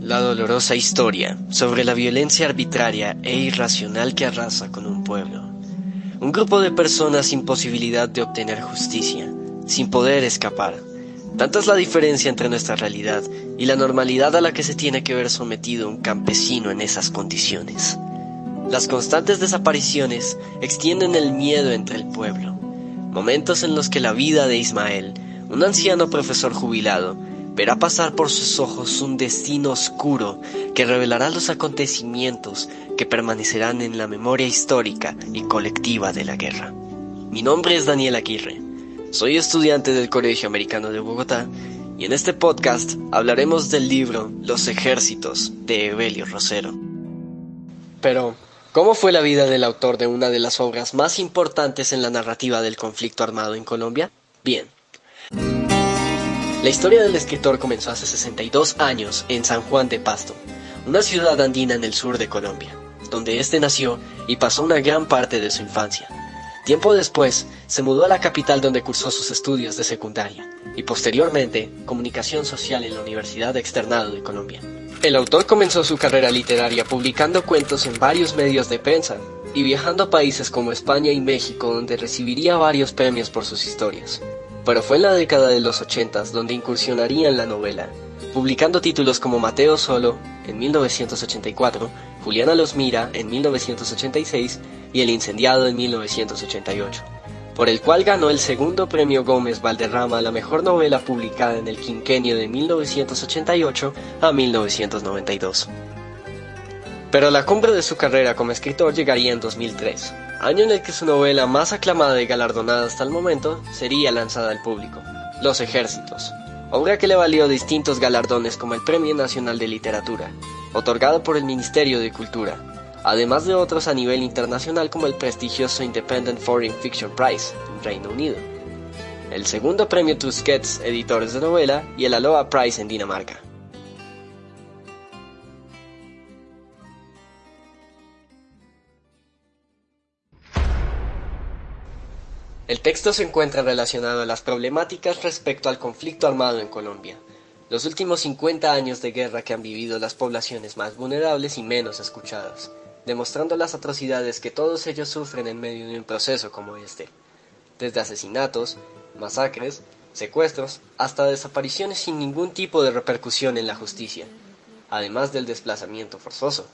La dolorosa historia sobre la violencia arbitraria e irracional que arrasa con un pueblo. Un grupo de personas sin posibilidad de obtener justicia, sin poder escapar. Tanta es la diferencia entre nuestra realidad y la normalidad a la que se tiene que ver sometido un campesino en esas condiciones. Las constantes desapariciones extienden el miedo entre el pueblo, momentos en los que la vida de Ismael, un anciano profesor jubilado, verá pasar por sus ojos un destino oscuro que revelará los acontecimientos que permanecerán en la memoria histórica y colectiva de la guerra. Mi nombre es Daniel Aguirre, soy estudiante del Colegio Americano de Bogotá y en este podcast hablaremos del libro Los ejércitos de Evelio Rosero. Pero, ¿cómo fue la vida del autor de una de las obras más importantes en la narrativa del conflicto armado en Colombia? Bien. La historia del escritor comenzó hace 62 años en San Juan de Pasto, una ciudad andina en el sur de Colombia, donde éste nació y pasó una gran parte de su infancia. Tiempo después, se mudó a la capital donde cursó sus estudios de secundaria y posteriormente comunicación social en la Universidad Externado de Colombia. El autor comenzó su carrera literaria publicando cuentos en varios medios de prensa y viajando a países como España y México donde recibiría varios premios por sus historias pero fue en la década de los 80 donde incursionaría en la novela, publicando títulos como Mateo Solo en 1984, Juliana los mira en 1986 y El incendiado en 1988, por el cual ganó el segundo premio Gómez Valderrama a la mejor novela publicada en el quinquenio de 1988 a 1992. Pero la cumbre de su carrera como escritor llegaría en 2003, año en el que su novela más aclamada y galardonada hasta el momento sería lanzada al público, Los Ejércitos, obra que le valió distintos galardones como el Premio Nacional de Literatura, otorgado por el Ministerio de Cultura, además de otros a nivel internacional como el prestigioso Independent Foreign Fiction Prize en Reino Unido, el segundo premio Tusquets Editores de Novela y el Aloha Prize en Dinamarca. El texto se encuentra relacionado a las problemáticas respecto al conflicto armado en Colombia, los últimos 50 años de guerra que han vivido las poblaciones más vulnerables y menos escuchadas, demostrando las atrocidades que todos ellos sufren en medio de un proceso como este, desde asesinatos, masacres, secuestros, hasta desapariciones sin ningún tipo de repercusión en la justicia, además del desplazamiento forzoso.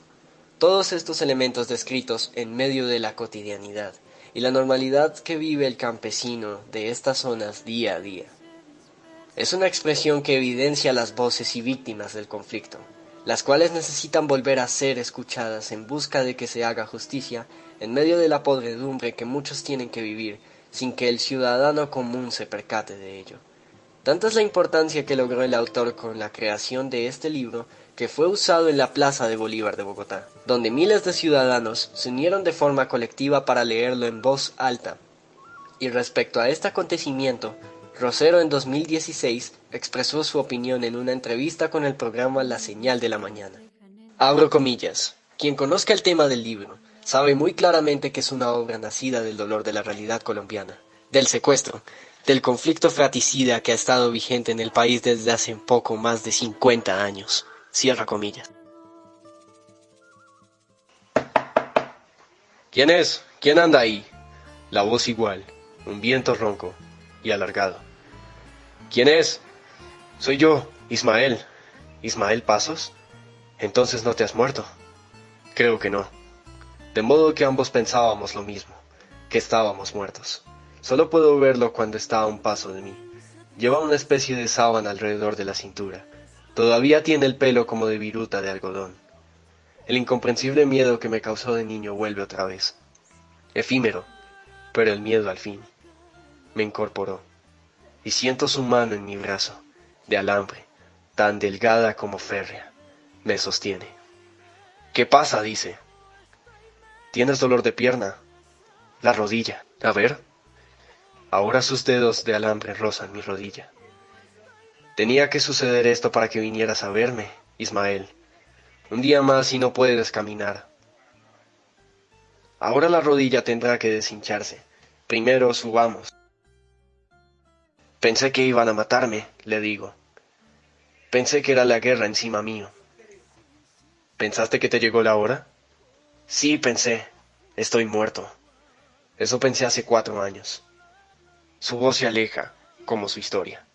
Todos estos elementos descritos en medio de la cotidianidad y la normalidad que vive el campesino de estas zonas día a día. Es una expresión que evidencia las voces y víctimas del conflicto, las cuales necesitan volver a ser escuchadas en busca de que se haga justicia en medio de la podredumbre que muchos tienen que vivir sin que el ciudadano común se percate de ello. Tanta es la importancia que logró el autor con la creación de este libro que fue usado en la Plaza de Bolívar de Bogotá, donde miles de ciudadanos se unieron de forma colectiva para leerlo en voz alta. Y respecto a este acontecimiento, Rosero en 2016 expresó su opinión en una entrevista con el programa La Señal de la Mañana. Abro comillas. Quien conozca el tema del libro sabe muy claramente que es una obra nacida del dolor de la realidad colombiana, del secuestro, del conflicto fratricida que ha estado vigente en el país desde hace poco más de 50 años. Cierra comillas. ¿Quién es? ¿Quién anda ahí? La voz igual, un viento ronco y alargado. ¿Quién es? Soy yo, Ismael. ¿Ismael Pasos? Entonces no te has muerto. Creo que no. De modo que ambos pensábamos lo mismo, que estábamos muertos. Solo puedo verlo cuando está a un paso de mí. Lleva una especie de sábana alrededor de la cintura Todavía tiene el pelo como de viruta de algodón. El incomprensible miedo que me causó de niño vuelve otra vez. Efímero, pero el miedo al fin. Me incorporó, y siento su mano en mi brazo, de alambre, tan delgada como férrea. Me sostiene. ¿Qué pasa? dice. ¿Tienes dolor de pierna? La rodilla. A ver. Ahora sus dedos de alambre rozan mi rodilla. Tenía que suceder esto para que vinieras a verme, Ismael. Un día más y no puedes caminar. Ahora la rodilla tendrá que deshincharse. Primero subamos. Pensé que iban a matarme, le digo. Pensé que era la guerra encima mío. ¿Pensaste que te llegó la hora? Sí, pensé. Estoy muerto. Eso pensé hace cuatro años. Su voz se aleja, como su historia.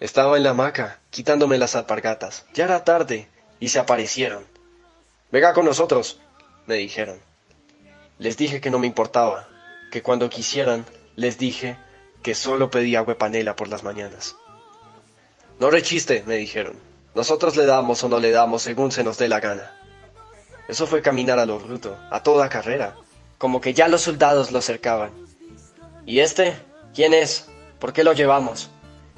Estaba en la hamaca, quitándome las alpargatas. Ya era tarde, y se aparecieron. Venga con nosotros, me dijeron. Les dije que no me importaba, que cuando quisieran, les dije que solo pedía agua panela por las mañanas. No rechiste, me dijeron. Nosotros le damos o no le damos según se nos dé la gana. Eso fue caminar a lo bruto, a toda carrera, como que ya los soldados lo cercaban. ¿Y este? ¿Quién es? ¿Por qué lo llevamos?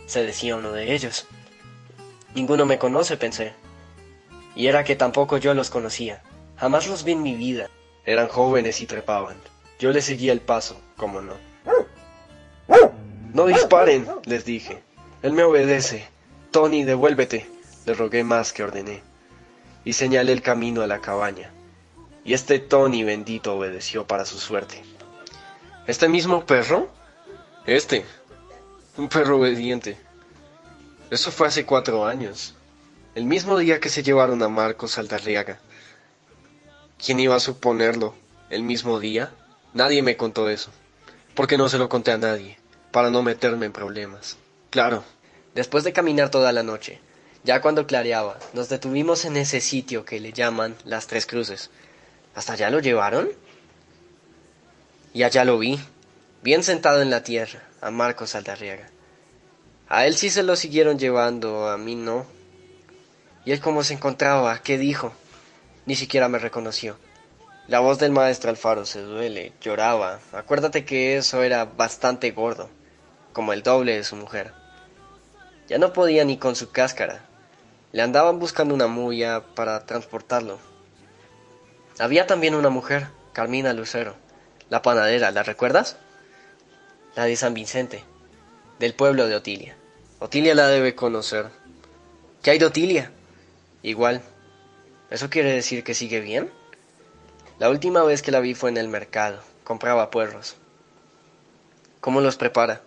se decía uno de ellos. Ninguno me conoce, pensé. Y era que tampoco yo los conocía. Jamás los vi en mi vida. Eran jóvenes y trepaban. Yo les seguía el paso, como no. No disparen, les dije. Él me obedece. Tony, devuélvete, le rogué más que ordené. Y señalé el camino a la cabaña. Y este Tony bendito obedeció para su suerte. ¿Este mismo perro? Este. Un perro obediente. Eso fue hace cuatro años. El mismo día que se llevaron a Marcos Aldarriaga. ¿Quién iba a suponerlo? ¿El mismo día? Nadie me contó eso. Porque no se lo conté a nadie, para no meterme en problemas. Claro. Después de caminar toda la noche, ya cuando clareaba, nos detuvimos en ese sitio que le llaman las Tres Cruces. ¿Hasta allá lo llevaron? Y allá lo vi, bien sentado en la tierra, a Marcos Aldarriaga. A él sí se lo siguieron llevando, a mí no. ¿Y él cómo se encontraba? ¿Qué dijo? Ni siquiera me reconoció. La voz del maestro Alfaro se duele, lloraba. Acuérdate que eso era bastante gordo, como el doble de su mujer. Ya no podía ni con su cáscara. Le andaban buscando una muya para transportarlo. Había también una mujer, Carmina Lucero, la panadera, ¿la recuerdas? La de San Vicente, del pueblo de Otilia. Otilia la debe conocer. ¿Qué hay de Otilia? Igual. ¿Eso quiere decir que sigue bien? La última vez que la vi fue en el mercado. Compraba puerros. ¿Cómo los prepara?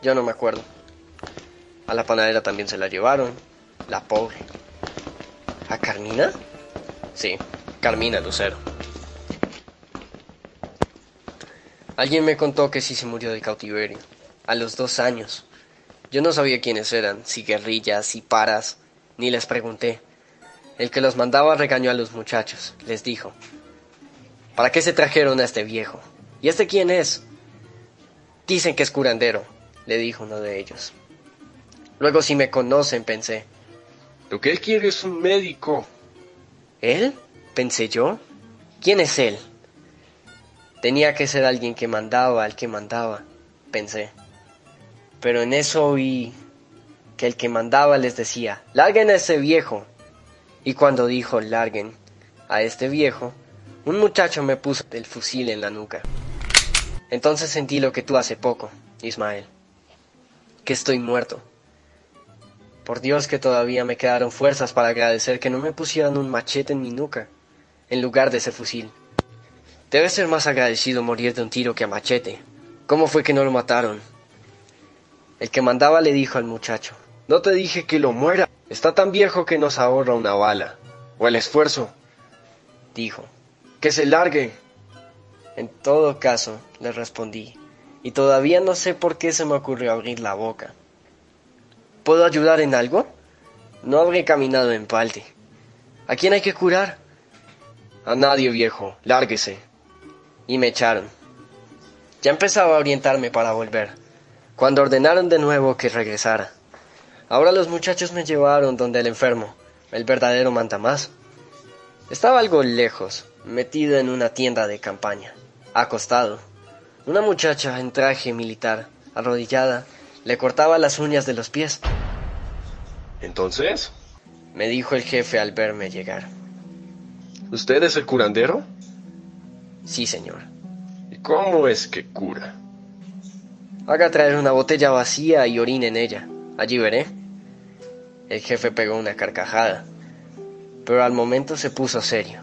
Yo no me acuerdo. A la panadera también se la llevaron. La pobre. ¿A Carmina? Sí, Carmina Lucero. Alguien me contó que sí se murió de cautiverio. A los dos años. Yo no sabía quiénes eran, si guerrillas, si paras, ni les pregunté. El que los mandaba regañó a los muchachos. Les dijo, ¿para qué se trajeron a este viejo? ¿Y este quién es? Dicen que es curandero, le dijo uno de ellos. Luego si me conocen, pensé. Lo que él quiere es un médico. ¿Él? pensé yo. ¿Quién es él? Tenía que ser alguien que mandaba al que mandaba, pensé. Pero en eso oí que el que mandaba les decía, larguen a ese viejo. Y cuando dijo larguen a este viejo, un muchacho me puso el fusil en la nuca. Entonces sentí lo que tú hace poco, Ismael, que estoy muerto. Por Dios que todavía me quedaron fuerzas para agradecer que no me pusieran un machete en mi nuca, en lugar de ese fusil. Debe ser más agradecido morir de un tiro que a machete. ¿Cómo fue que no lo mataron? El que mandaba le dijo al muchacho, no te dije que lo muera. Está tan viejo que nos ahorra una bala. O el esfuerzo. Dijo, que se largue. En todo caso, le respondí, y todavía no sé por qué se me ocurrió abrir la boca. ¿Puedo ayudar en algo? No habré caminado en palde. ¿A quién hay que curar? A nadie, viejo. Lárguese. Y me echaron. Ya empezaba a orientarme para volver, cuando ordenaron de nuevo que regresara. Ahora los muchachos me llevaron donde el enfermo, el verdadero mandamás. Estaba algo lejos, metido en una tienda de campaña, acostado. Una muchacha en traje militar, arrodillada, le cortaba las uñas de los pies. ¿Entonces? Me dijo el jefe al verme llegar. ¿Usted es el curandero? Sí, señor. ¿Y cómo es que cura? Haga traer una botella vacía y orine en ella. Allí veré. El jefe pegó una carcajada, pero al momento se puso serio.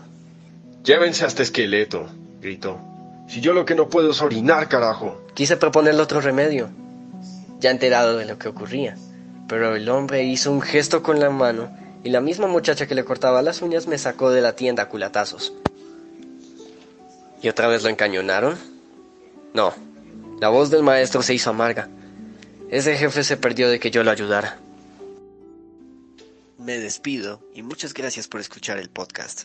Llévense a este esqueleto, gritó. Si yo lo que no puedo es orinar, carajo. Quise proponerle otro remedio, ya enterado de lo que ocurría, pero el hombre hizo un gesto con la mano y la misma muchacha que le cortaba las uñas me sacó de la tienda a culatazos. ¿Y otra vez lo encañonaron? No, la voz del maestro se hizo amarga. Ese jefe se perdió de que yo lo ayudara. Me despido y muchas gracias por escuchar el podcast.